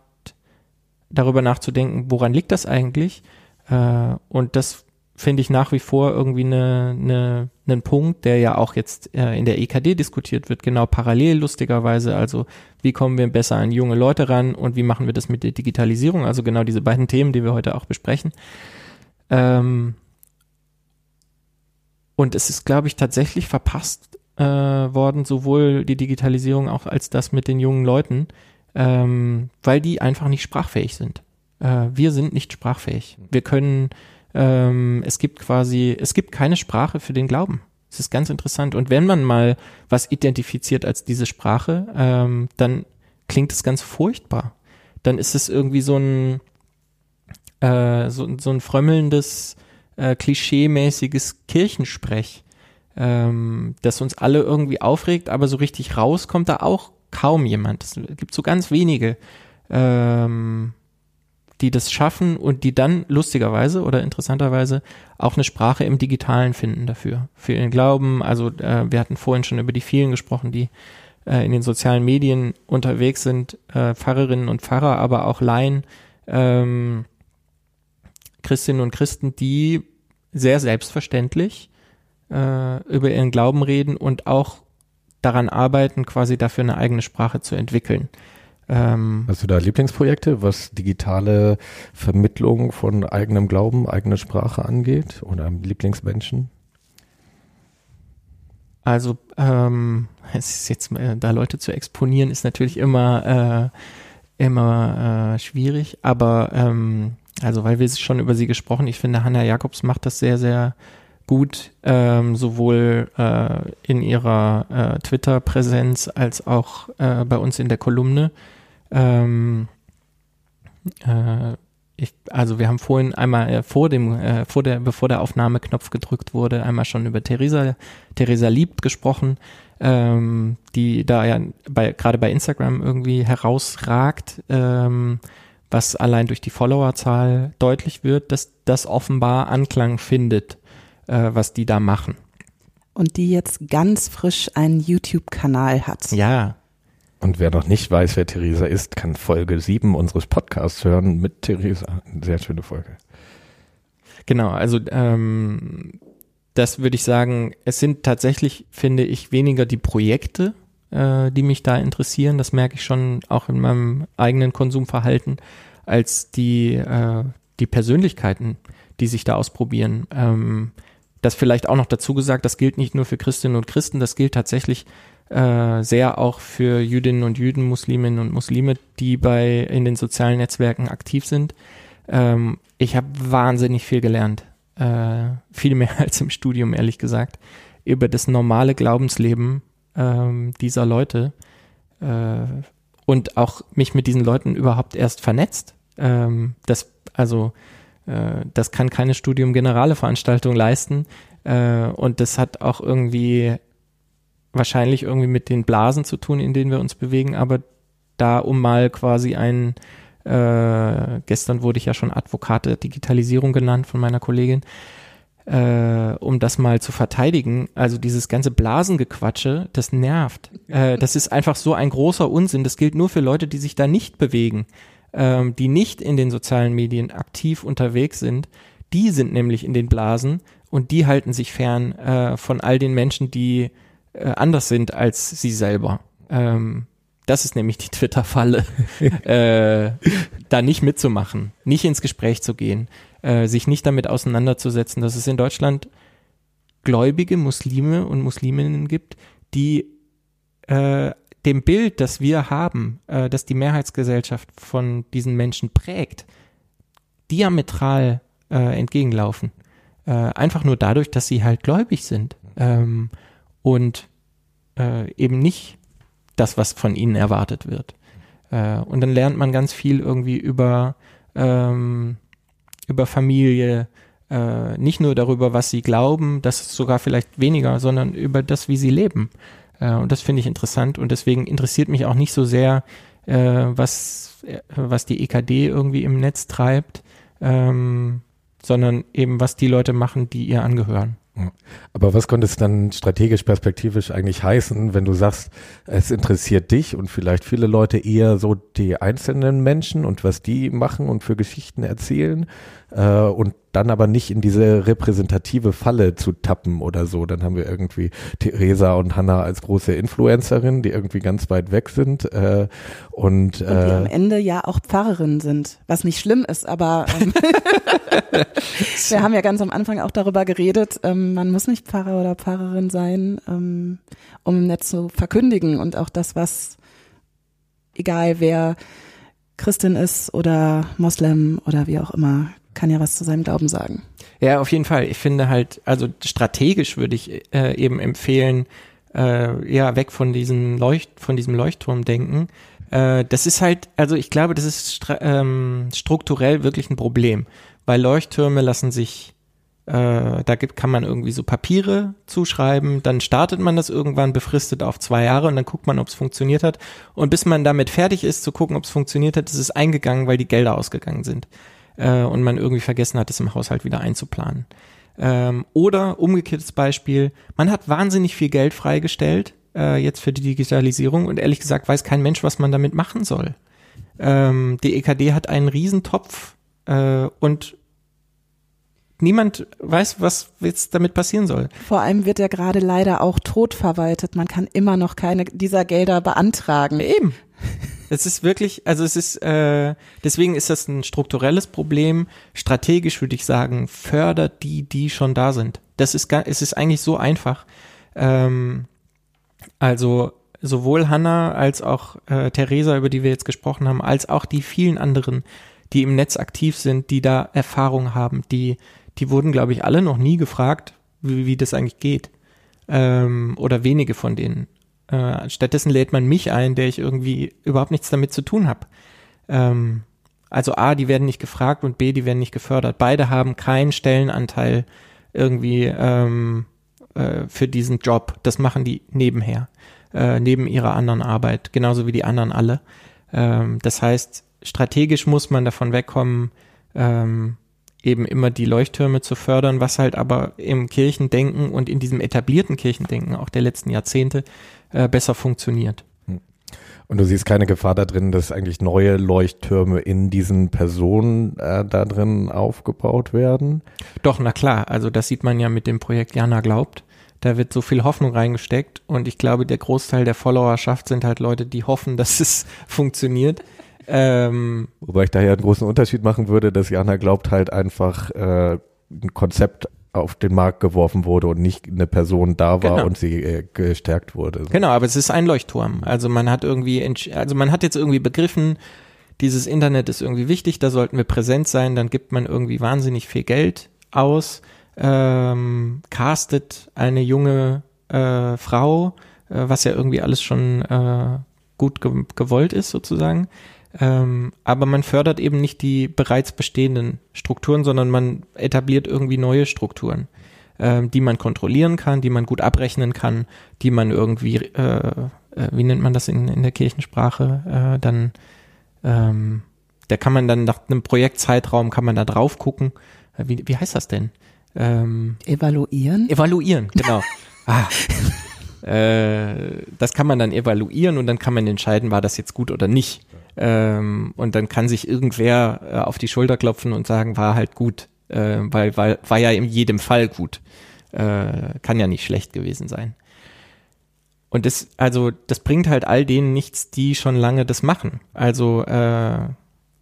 darüber nachzudenken, woran liegt das eigentlich? Äh, und das finde ich nach wie vor irgendwie eine, eine, einen Punkt, der ja auch jetzt äh, in der EKD diskutiert wird, genau parallel lustigerweise. Also wie kommen wir besser an junge Leute ran und wie machen wir das mit der Digitalisierung? Also genau diese beiden Themen, die wir heute auch besprechen. Ähm, und es ist, glaube ich, tatsächlich verpasst äh, worden, sowohl die Digitalisierung auch als das mit den jungen Leuten, ähm, weil die einfach nicht sprachfähig sind. Äh, wir sind nicht sprachfähig. Wir können ähm, es gibt quasi, es gibt keine Sprache für den Glauben. Es ist ganz interessant. Und wenn man mal was identifiziert als diese Sprache, ähm, dann klingt es ganz furchtbar. Dann ist es irgendwie so ein, äh, so, so ein frömmelndes, äh, klischeemäßiges Kirchensprech, ähm, das uns alle irgendwie aufregt, aber so richtig raus kommt da auch kaum jemand. Es gibt so ganz wenige. Ähm, die das schaffen und die dann lustigerweise oder interessanterweise auch eine Sprache im Digitalen finden dafür, für ihren Glauben. Also äh, wir hatten vorhin schon über die vielen gesprochen, die äh, in den sozialen Medien unterwegs sind, äh, Pfarrerinnen und Pfarrer, aber auch Laien, ähm, Christinnen und Christen, die sehr selbstverständlich äh, über ihren Glauben reden und auch daran arbeiten, quasi dafür eine eigene Sprache zu entwickeln. Ähm, Hast du da Lieblingsprojekte, was digitale Vermittlung von eigenem Glauben, eigener Sprache angeht oder Lieblingsmenschen? Also ähm, [LAUGHS] es ist jetzt äh, da Leute zu exponieren ist natürlich immer äh, immer äh, schwierig, aber ähm, also weil wir schon über sie gesprochen, ich finde Hannah Jacobs macht das sehr sehr gut, ähm, sowohl äh, in ihrer äh, Twitter-Präsenz als auch äh, bei uns in der Kolumne. Ähm, äh, ich, also wir haben vorhin einmal äh, vor dem, äh, vor der, bevor der Aufnahmeknopf gedrückt wurde, einmal schon über Theresa, Theresa Liebt gesprochen, ähm, die da ja bei, gerade bei Instagram irgendwie herausragt, ähm, was allein durch die Followerzahl deutlich wird, dass das offenbar Anklang findet, äh, was die da machen. Und die jetzt ganz frisch einen YouTube-Kanal hat. Ja, und wer noch nicht weiß, wer Theresa ist, kann Folge 7 unseres Podcasts hören mit Theresa. Eine sehr schöne Folge. Genau, also ähm, das würde ich sagen, es sind tatsächlich, finde ich, weniger die Projekte, äh, die mich da interessieren. Das merke ich schon auch in meinem eigenen Konsumverhalten, als die, äh, die Persönlichkeiten, die sich da ausprobieren. Ähm, das vielleicht auch noch dazu gesagt, das gilt nicht nur für Christinnen und Christen, das gilt tatsächlich äh, sehr auch für Jüdinnen und Jüden, Musliminnen und Muslime, die bei in den sozialen Netzwerken aktiv sind. Ähm, ich habe wahnsinnig viel gelernt, äh, viel mehr [LAUGHS] als im Studium ehrlich gesagt, über das normale Glaubensleben ähm, dieser Leute äh, und auch mich mit diesen Leuten überhaupt erst vernetzt. Ähm, das also das kann keine Studium Generale Veranstaltung leisten äh, und das hat auch irgendwie wahrscheinlich irgendwie mit den Blasen zu tun, in denen wir uns bewegen, aber da um mal quasi ein, äh, gestern wurde ich ja schon Advokat der Digitalisierung genannt von meiner Kollegin, äh, um das mal zu verteidigen, also dieses ganze Blasengequatsche, das nervt. Äh, das ist einfach so ein großer Unsinn. Das gilt nur für Leute, die sich da nicht bewegen, ähm, die nicht in den sozialen Medien aktiv unterwegs sind. Die sind nämlich in den Blasen und die halten sich fern äh, von all den Menschen, die äh, anders sind als sie selber. Ähm, das ist nämlich die [LAUGHS] Twitter-Falle, äh, da nicht mitzumachen, nicht ins Gespräch zu gehen, äh, sich nicht damit auseinanderzusetzen, dass es in Deutschland gläubige Muslime und Musliminnen gibt, die äh, dem Bild, das wir haben, äh, das die Mehrheitsgesellschaft von diesen Menschen prägt, diametral äh, entgegenlaufen. Äh, einfach nur dadurch, dass sie halt gläubig sind. Ähm, und äh, eben nicht das, was von ihnen erwartet wird. Äh, und dann lernt man ganz viel irgendwie über, ähm, über Familie, äh, nicht nur darüber, was sie glauben, das ist sogar vielleicht weniger, sondern über das, wie sie leben. Äh, und das finde ich interessant und deswegen interessiert mich auch nicht so sehr, äh, was, äh, was die EKD irgendwie im Netz treibt. Ähm, sondern eben, was die Leute machen, die ihr angehören. Aber was könnte es dann strategisch perspektivisch eigentlich heißen, wenn du sagst, es interessiert dich und vielleicht viele Leute eher so die einzelnen Menschen und was die machen und für Geschichten erzählen äh, und dann aber nicht in diese repräsentative Falle zu tappen oder so. Dann haben wir irgendwie Theresa und Hannah als große Influencerin, die irgendwie ganz weit weg sind äh, und, Und die am äh, Ende ja auch Pfarrerinnen sind, was nicht schlimm ist, aber ähm, [LAUGHS] wir haben ja ganz am Anfang auch darüber geredet, ähm, man muss nicht Pfarrer oder Pfarrerin sein, ähm, um im Netz zu verkündigen und auch das, was, egal wer Christin ist oder Moslem oder wie auch immer, kann ja was zu seinem Glauben sagen. Ja, auf jeden Fall. Ich finde halt, also strategisch würde ich äh, eben empfehlen, äh, ja, weg von diesem Leucht, von diesem Leuchtturm denken. Äh, das ist halt, also ich glaube, das ist ähm, strukturell wirklich ein Problem, weil Leuchttürme lassen sich, äh, da gibt, kann man irgendwie so Papiere zuschreiben, dann startet man das irgendwann befristet auf zwei Jahre und dann guckt man, ob es funktioniert hat. Und bis man damit fertig ist, zu gucken, ob es funktioniert hat, ist es eingegangen, weil die Gelder ausgegangen sind äh, und man irgendwie vergessen hat, es im Haushalt wieder einzuplanen. Ähm, oder umgekehrtes Beispiel, man hat wahnsinnig viel Geld freigestellt, äh, jetzt für die Digitalisierung und ehrlich gesagt weiß kein Mensch, was man damit machen soll. Ähm, die EKD hat einen Riesentopf äh, und niemand weiß, was jetzt damit passieren soll. Vor allem wird er gerade leider auch tot verwaltet. Man kann immer noch keine dieser Gelder beantragen. Eben. Es ist wirklich, also es ist, äh, deswegen ist das ein strukturelles Problem. Strategisch würde ich sagen, fördert die, die schon da sind. Das ist, es ist eigentlich so einfach. Ähm, also sowohl Hannah als auch äh, Theresa, über die wir jetzt gesprochen haben, als auch die vielen anderen, die im Netz aktiv sind, die da Erfahrung haben, die, die wurden, glaube ich, alle noch nie gefragt, wie, wie das eigentlich geht. Ähm, oder wenige von denen. Äh, stattdessen lädt man mich ein, der ich irgendwie überhaupt nichts damit zu tun habe. Ähm, also A, die werden nicht gefragt und B, die werden nicht gefördert. Beide haben keinen Stellenanteil irgendwie ähm, äh, für diesen Job. Das machen die nebenher, äh, neben ihrer anderen Arbeit, genauso wie die anderen alle. Ähm, das heißt, strategisch muss man davon wegkommen, ähm, eben immer die Leuchttürme zu fördern, was halt aber im Kirchendenken und in diesem etablierten Kirchendenken auch der letzten Jahrzehnte äh, besser funktioniert. und du siehst keine Gefahr da drin, dass eigentlich neue Leuchttürme in diesen Personen äh, da drin aufgebaut werden. Doch, na klar, also das sieht man ja mit dem Projekt Jana glaubt. Da wird so viel Hoffnung reingesteckt und ich glaube, der Großteil der Followerschaft sind halt Leute, die hoffen, [LAUGHS] dass es funktioniert. Ähm, Wobei ich daher einen großen Unterschied machen würde, dass Jana glaubt halt einfach äh, ein Konzept auf den Markt geworfen wurde und nicht eine Person da war Genau. und sie äh, gestärkt wurde. Genau, aber es ist ein Leuchtturm. Also man hat irgendwie, also man hat jetzt irgendwie begriffen, dieses Internet ist irgendwie wichtig, da sollten wir präsent sein, dann gibt man irgendwie wahnsinnig viel Geld aus, ähm, castet eine junge äh, Frau, äh, was ja irgendwie alles schon äh, gut ge gewollt ist sozusagen. Ähm, aber man fördert eben nicht die bereits bestehenden Strukturen, sondern man etabliert irgendwie neue Strukturen, ähm, die man kontrollieren kann, die man gut abrechnen kann, die man irgendwie, äh, äh, wie nennt man das in, in der Kirchensprache, äh, dann, ähm, da kann man dann nach einem Projektzeitraum, kann man da drauf gucken. Äh, Wie, wie heißt das denn? Ähm, Evaluieren? Evaluieren, genau. [LAUGHS] ah. äh, das kann man dann evaluieren und dann kann man entscheiden, war das jetzt gut oder nicht. Ähm, und dann kann sich irgendwer äh, auf die Schulter klopfen und sagen, war halt gut, äh, weil, weil war ja in jedem Fall gut. Äh, kann ja nicht schlecht gewesen sein. Und das, also, das bringt halt all denen nichts, die schon lange das machen. Also, äh, äh,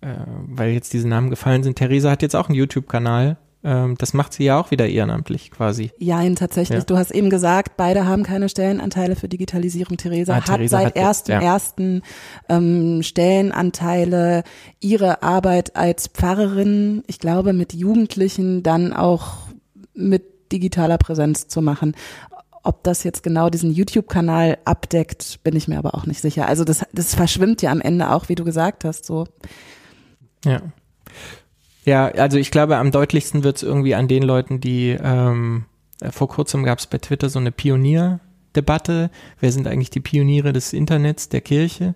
weil jetzt diese Namen gefallen sind. Theresa hat jetzt auch einen YouTube-Kanal. Ähm, das macht sie ja auch wieder ehrenamtlich quasi. Jein, tatsächlich. Ja. Du hast eben gesagt, beide haben keine Stellenanteile für Digitalisierung. Theresa Ah, hat Theresa seit hat jetzt, ersten ja. ersten ähm, Stellenanteile ihre Arbeit als Pfarrerin, ich glaube, mit Jugendlichen dann auch mit digitaler Präsenz zu machen. Ob das jetzt genau diesen YouTube-Kanal abdeckt, bin ich mir aber auch nicht sicher. Also das, das verschwimmt ja am Ende auch, wie du gesagt hast, so. Ja. Ja, also ich glaube, am deutlichsten wird es irgendwie an den Leuten, die ähm, äh, vor kurzem gab es bei Twitter so eine Pionierdebatte. Wer sind eigentlich die Pioniere des Internets, der Kirche?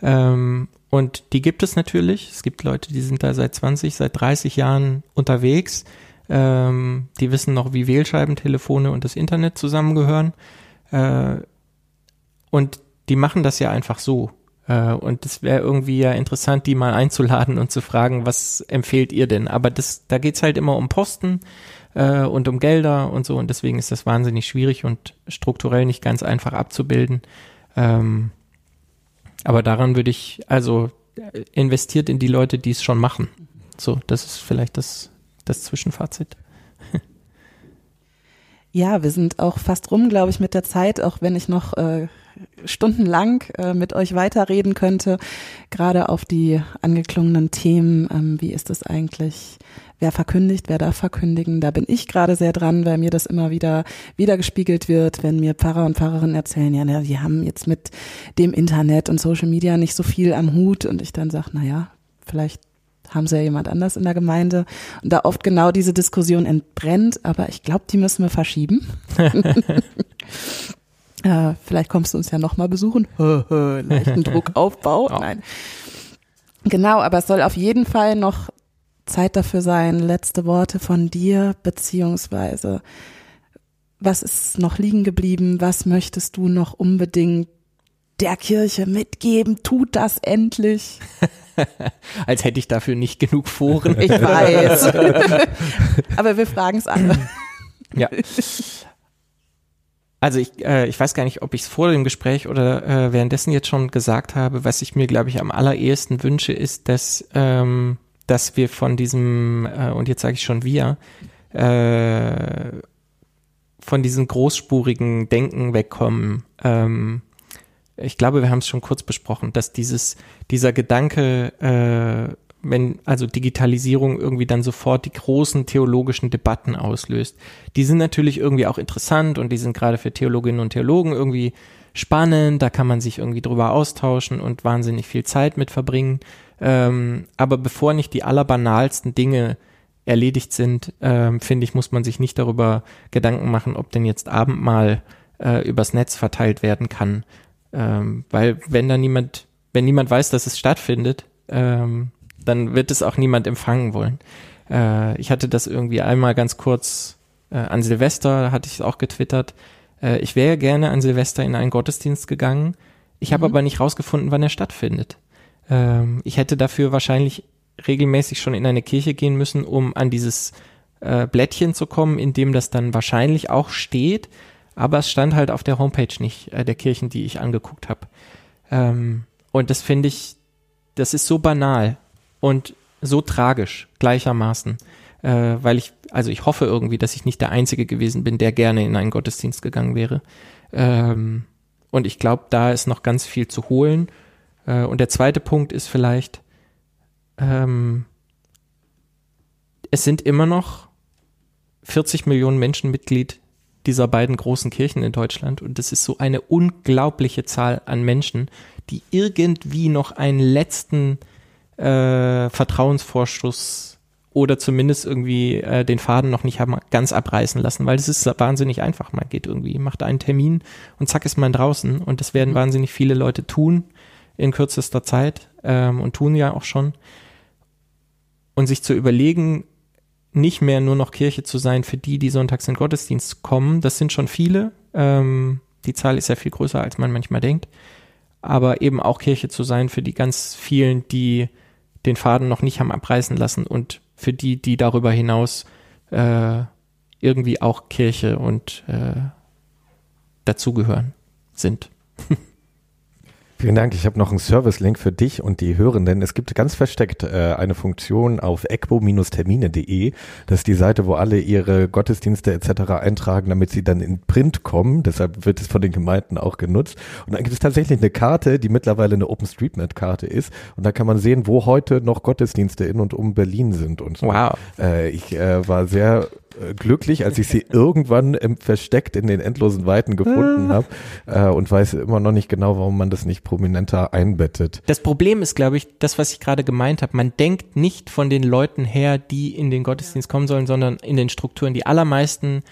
Ähm, und die gibt es natürlich. Es gibt Leute, die sind da seit 20, seit 30 Jahren unterwegs. Ähm, die wissen noch, wie Wählscheibentelefone und das Internet zusammengehören. Äh, und die machen das ja einfach so. Äh, und es wäre irgendwie ja interessant, die mal einzuladen und zu fragen, was empfehlt ihr denn? Aber das, da geht's halt immer um Posten äh, und um Gelder und so. Und deswegen ist das wahnsinnig schwierig und strukturell nicht ganz einfach abzubilden. Ähm, aber daran würde ich, also äh, investiert in die Leute, die es schon machen. So, das ist vielleicht das, das Zwischenfazit. [LAUGHS] Ja, wir sind auch fast rum, glaube ich, mit der Zeit, auch wenn ich noch äh, stundenlang äh, mit euch weiterreden könnte, gerade auf die angeklungenen Themen. Ähm, wie ist es eigentlich? Wer verkündigt, wer darf verkündigen? Da bin ich gerade sehr dran, weil mir das immer wieder wiedergespiegelt wird, wenn mir Pfarrer und Pfarrerinnen erzählen, ja, die haben jetzt mit dem Internet und Social Media nicht so viel am Hut und ich dann sage, na ja, vielleicht haben sie ja jemand anders in der Gemeinde und da oft genau diese Diskussion entbrennt, aber ich glaube, die müssen wir verschieben. [LAUGHS] [LAUGHS] Äh, vielleicht kommst du uns ja nochmal besuchen. Leichten [LAUGHS] Druckaufbau. Oh. Nein. Genau, aber es soll auf jeden Fall noch Zeit dafür sein. Letzte Worte von dir, beziehungsweise was ist noch liegen geblieben? Was möchtest du noch unbedingt der Kirche mitgeben? Tut das endlich. [LAUGHS] Als hätte ich dafür nicht genug Foren. Ich weiß. [LAUGHS] aber wir fragen es an. Ja. Also ich, äh, ich weiß gar nicht, ob ich es vor dem Gespräch oder äh, währenddessen jetzt schon gesagt habe. Was ich mir, glaube ich, am allerersten wünsche, ist, dass, ähm, dass wir von diesem, äh, und jetzt sage ich schon wir, äh, von diesem großspurigen Denken wegkommen. Ähm, ich glaube, wir haben es schon kurz besprochen, dass dieses, dieser Gedanke, äh, wenn also Digitalisierung irgendwie dann sofort die großen theologischen Debatten auslöst. Die sind natürlich irgendwie auch interessant und die sind gerade für Theologinnen und Theologen irgendwie spannend, da kann man sich irgendwie drüber austauschen und wahnsinnig viel Zeit mit verbringen. Ähm, aber bevor nicht die allerbanalsten Dinge erledigt sind, ähm, finde ich, muss man sich nicht darüber Gedanken machen, ob denn jetzt Abendmahl äh, übers Netz verteilt werden kann. Ähm, weil wenn da niemand, wenn niemand weiß, dass es stattfindet, ähm, dann wird es auch niemand empfangen wollen. Äh, ich hatte das irgendwie einmal ganz kurz äh, an Silvester, hatte ich es auch getwittert. Äh, ich wäre gerne an Silvester in einen Gottesdienst gegangen. Ich habe mhm. aber nicht rausgefunden, wann er stattfindet. Ähm, ich hätte dafür wahrscheinlich regelmäßig schon in eine Kirche gehen müssen, um an dieses äh, Blättchen zu kommen, in dem das dann wahrscheinlich auch steht. Aber es stand halt auf der Homepage nicht, äh, der Kirchen, die ich angeguckt habe. Ähm, und das finde ich, das ist so banal und so tragisch gleichermaßen, äh, weil ich, also ich hoffe irgendwie, dass ich nicht der Einzige gewesen bin, der gerne in einen Gottesdienst gegangen wäre. Ähm, und ich glaube, da ist noch ganz viel zu holen. Äh, und der zweite Punkt ist vielleicht, ähm, es sind immer noch 40 Millionen Menschen Mitglied dieser beiden großen Kirchen in Deutschland. Und das ist so eine unglaubliche Zahl an Menschen, die irgendwie noch einen letzten äh, Vertrauensvorschuss oder zumindest irgendwie äh, den Faden noch nicht haben ganz abreißen lassen, weil es ist wahnsinnig einfach. Man geht irgendwie, macht einen Termin und zack ist man draußen und das werden mhm. wahnsinnig viele Leute tun in kürzester Zeit ähm, und tun ja auch schon. Und sich zu überlegen, nicht mehr nur noch Kirche zu sein für die, die sonntags in Gottesdienst kommen, das sind schon viele. Ähm, die Zahl ist ja viel größer, als man manchmal denkt. Aber eben auch Kirche zu sein für die ganz vielen, die den Faden noch nicht haben abreißen lassen und für die, die darüber hinaus äh, irgendwie auch Kirche und äh, dazugehören sind. [LAUGHS] Vielen Dank. Ich habe noch einen Service-Link für dich und die Hörenden. Es gibt ganz versteckt äh, eine Funktion auf ecbo-termine.de. Das ist die Seite, wo alle ihre Gottesdienste etc. eintragen, damit sie dann in Print kommen. Deshalb wird es von den Gemeinden auch genutzt. Und dann gibt es tatsächlich eine Karte, die mittlerweile eine OpenStreetMap-Karte ist. Und da kann man sehen, wo heute noch Gottesdienste in und um Berlin sind und so. Wow. Äh, ich äh, war sehr äh, glücklich, als ich sie [LAUGHS] irgendwann im, versteckt in den endlosen Weiten gefunden ah. habe äh, und weiß immer noch nicht genau, warum man das nicht prominenter einbettet. Das Problem ist, glaube ich, das, was ich gerade gemeint habe. Man denkt nicht von den Leuten her, die in den Gottesdienst kommen sollen, sondern in den Strukturen. Die allermeisten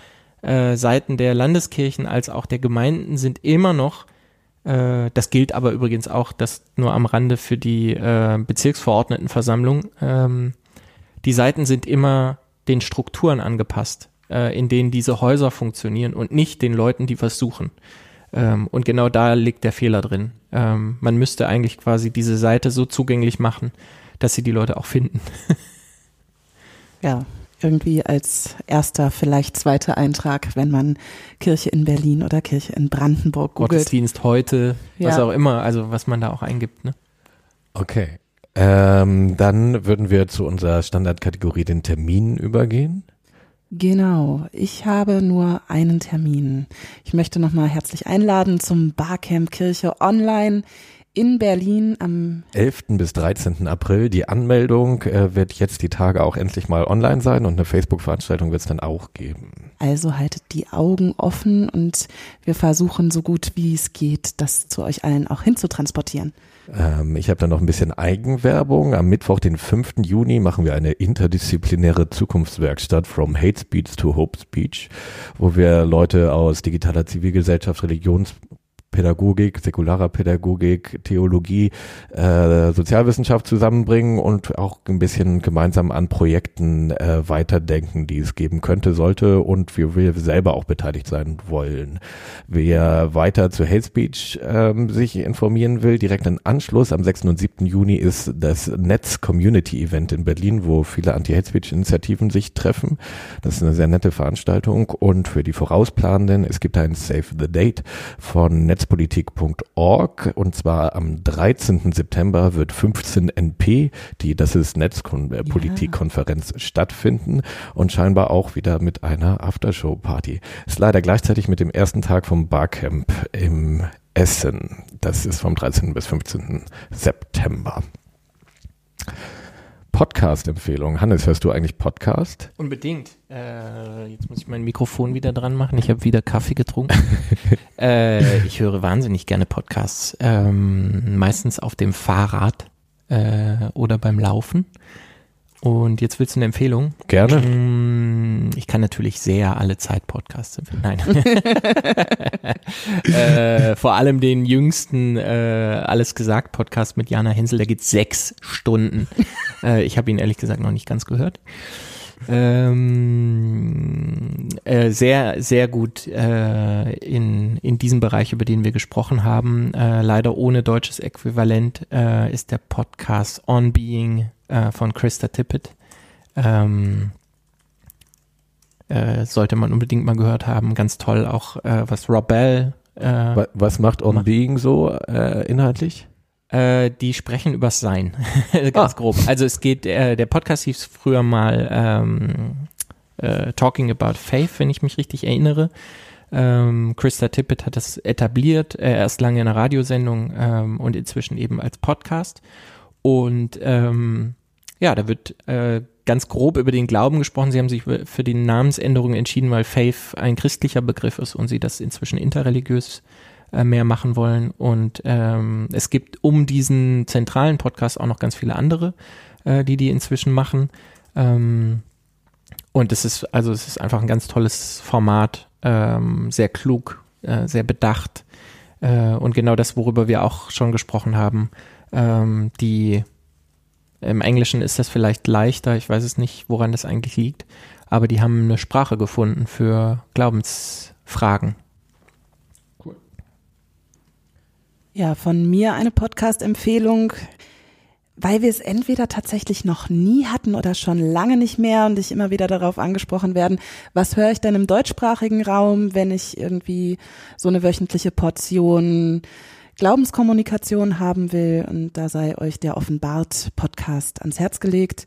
äh, Seiten der Landeskirchen als auch der Gemeinden sind immer noch Äh, das gilt aber übrigens auch, das nur am Rande für die äh, Bezirksverordnetenversammlung. Ähm, die Seiten sind immer den Strukturen angepasst, äh, in denen diese Häuser funktionieren und nicht den Leuten, die was suchen. Ähm, und genau da liegt der Fehler drin. Ähm, man müsste eigentlich quasi diese Seite so zugänglich machen, dass sie die Leute auch finden. [LAUGHS] ja, irgendwie als erster, vielleicht zweiter Eintrag, wenn man Kirche in Berlin oder Kirche in Brandenburg googelt. Gottesdienst heute, ja. was auch immer, also was man da auch eingibt. Ne? Okay. Ähm, dann würden wir zu unserer Standardkategorie den Termin übergehen. Genau, ich habe nur einen Termin. Ich möchte nochmal herzlich einladen zum Barcamp Kirche Online in Berlin am 11. bis 13. April. Die Anmeldung äh, wird jetzt die Tage auch endlich mal online sein und eine Facebook-Veranstaltung wird es dann auch geben. Also haltet die Augen offen und wir versuchen so gut wie es geht, das zu euch allen auch hinzutransportieren. Ähm, ich habe dann noch ein bisschen Eigenwerbung. Am Mittwoch, den 5. Juni, machen wir eine interdisziplinäre Zukunftswerkstatt From Hate Speech to Hope Speech, wo wir Leute aus digitaler Zivilgesellschaft, Religions Pädagogik, säkularer Pädagogik, Theologie, äh, Sozialwissenschaft zusammenbringen und auch ein bisschen gemeinsam an Projekten äh, weiterdenken, die es geben könnte, sollte und wir, wir selber auch beteiligt sein wollen. Wer weiter zu Hate Speech ähm, sich informieren will, direkt im Anschluss am 6. und 7. Juni ist das Netz Community Event in Berlin, wo viele Anti-Hate Speech Initiativen sich treffen. Das ist eine sehr nette Veranstaltung und für die Vorausplanenden, es gibt ein Save the Date von Netz netzpolitik.org und zwar am 13. September wird 15 NP, die das ist Netzpolitikkonferenz ja. stattfinden und scheinbar auch wieder mit einer Aftershow-Party. Ist leider gleichzeitig mit dem ersten Tag vom Barcamp im Essen. Das ist vom 13. bis 15. September. Podcast-Empfehlung. Hannes, hörst du eigentlich Podcast? Unbedingt. Äh, jetzt muss ich mein Mikrofon wieder dran machen. Ich habe wieder Kaffee getrunken. [LAUGHS] äh, ich höre wahnsinnig gerne Podcasts. Ähm, meistens auf dem Fahrrad äh, oder beim Laufen. Und jetzt willst du eine Empfehlung? Gerne. Mm, ich kann natürlich sehr alle Zeit Podcasts empfehlen. Nein. [LAUGHS] äh, vor allem den jüngsten äh, Alles gesagt Podcast mit Jana Hensel, der geht sechs Stunden. äh, ich habe ihn ehrlich gesagt noch nicht ganz gehört. Ähm, äh, sehr, sehr gut äh, in, in diesem Bereich, über den wir gesprochen haben. Äh, leider ohne deutsches Äquivalent äh, ist der Podcast On Being äh, von Krista Tippett. Ähm, äh, sollte man unbedingt mal gehört haben. Ganz toll auch, was Rob Bell. Was macht On macht. Being so inhaltlich? Äh, die sprechen übers Sein, [LAUGHS] ganz ah. grob. Also es geht, äh, der Podcast hieß früher mal ähm, äh, Talking About Faith, wenn ich mich richtig erinnere. Ähm, Krista Tippett hat das etabliert, äh, erst lange in einer Radiosendung ähm, und inzwischen eben als Podcast. Und ähm, ja, da wird äh, ganz grob über den Glauben gesprochen. Sie haben sich für die Namensänderung entschieden, weil Faith ein christlicher Begriff ist und sie das inzwischen interreligiös äh, mehr machen wollen. Und ähm, es gibt um diesen zentralen Podcast auch noch ganz viele andere, äh, die die inzwischen machen. Ähm, und es ist, also es ist einfach ein ganz tolles Format, ähm, sehr klug, äh, sehr bedacht. Äh, und genau das, worüber wir auch schon gesprochen haben, ähm, die im Englischen ist das vielleicht leichter, ich weiß es nicht, woran das eigentlich liegt, aber die haben eine Sprache gefunden für Glaubensfragen. Ja, von mir eine Podcast-Empfehlung, weil wir es entweder tatsächlich noch nie hatten oder schon lange nicht mehr und ich immer wieder darauf angesprochen werden, was höre ich denn im deutschsprachigen Raum, wenn ich irgendwie so eine wöchentliche Portion Glaubenskommunikation haben will, und da sei euch der Offenbart-Podcast ans Herz gelegt,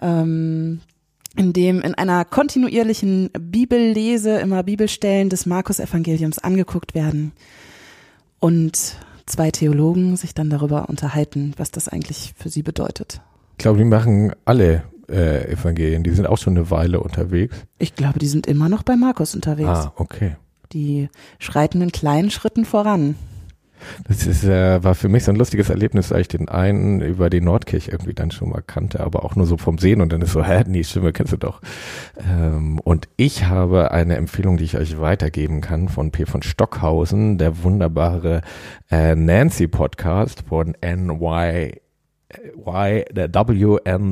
ähm, in dem in einer kontinuierlichen Bibellese immer Bibelstellen des Markus-Evangeliums angeguckt werden. Und zwei Theologen sich dann darüber unterhalten, was das eigentlich für sie bedeutet. Ich glaube, die machen alle äh, Evangelien, die sind auch schon eine Weile unterwegs. Ich glaube, die sind immer noch bei Markus unterwegs. Ah, okay. Die schreiten in kleinen Schritten voran. Das ist, äh, war für mich so ein lustiges Erlebnis, weil ich den einen über die Nordkirche irgendwie dann schon mal kannte, aber auch nur so vom Sehen und dann ist so, [LAUGHS] hä, nee, Stimme kennst du doch. Ähm, und ich habe eine Empfehlung, die ich euch weitergeben kann von P. von Stockhausen, der wunderbare äh, Nancy Podcast von NY y,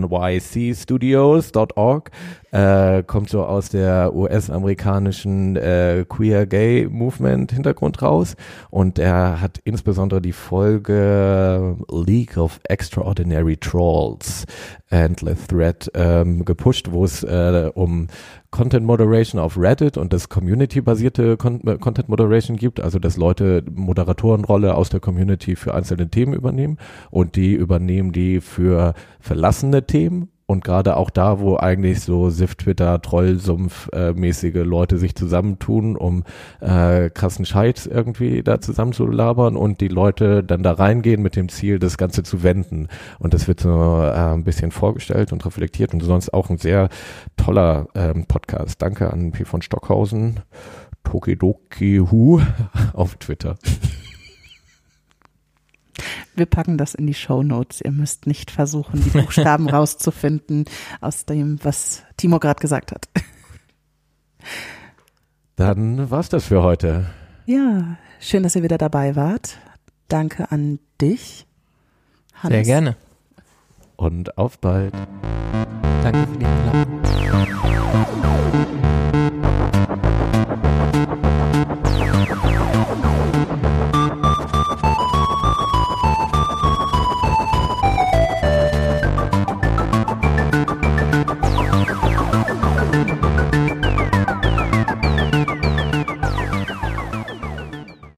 wnycstudios.org äh, kommt so aus der US-amerikanischen äh, Queer Gay Movement Hintergrund raus. Und er hat insbesondere die Folge League of Extraordinary Trolls Endless Thread ähm, gepusht, wo es äh, um Content Moderation auf Reddit und das Community-basierte Con äh, Content Moderation gibt, also dass Leute Moderatorenrolle aus der Community für einzelne Themen übernehmen und die übernehmen die für verlassene Themen und gerade auch da, wo eigentlich so Sift-Twitter, Trollsumpf-mäßige Leute sich zusammentun, um äh, krassen Scheiß irgendwie da zusammenzulabern und die Leute dann da reingehen mit dem Ziel, das Ganze zu wenden. Und das wird so äh, ein bisschen vorgestellt und reflektiert und sonst auch ein sehr toller ähm, Podcast. Danke an P. von Stockhausen, Tokidoki Hu [LAUGHS] auf Twitter. Wir packen das in die Show Notes. Ihr müsst nicht versuchen, die Buchstaben [LAUGHS] rauszufinden aus dem, was Timo gerade gesagt hat. Dann war's das für heute. Ja, schön, dass ihr wieder dabei wart. Danke an dich. Hannes. Sehr gerne. Und auf bald. Danke für die Einladung.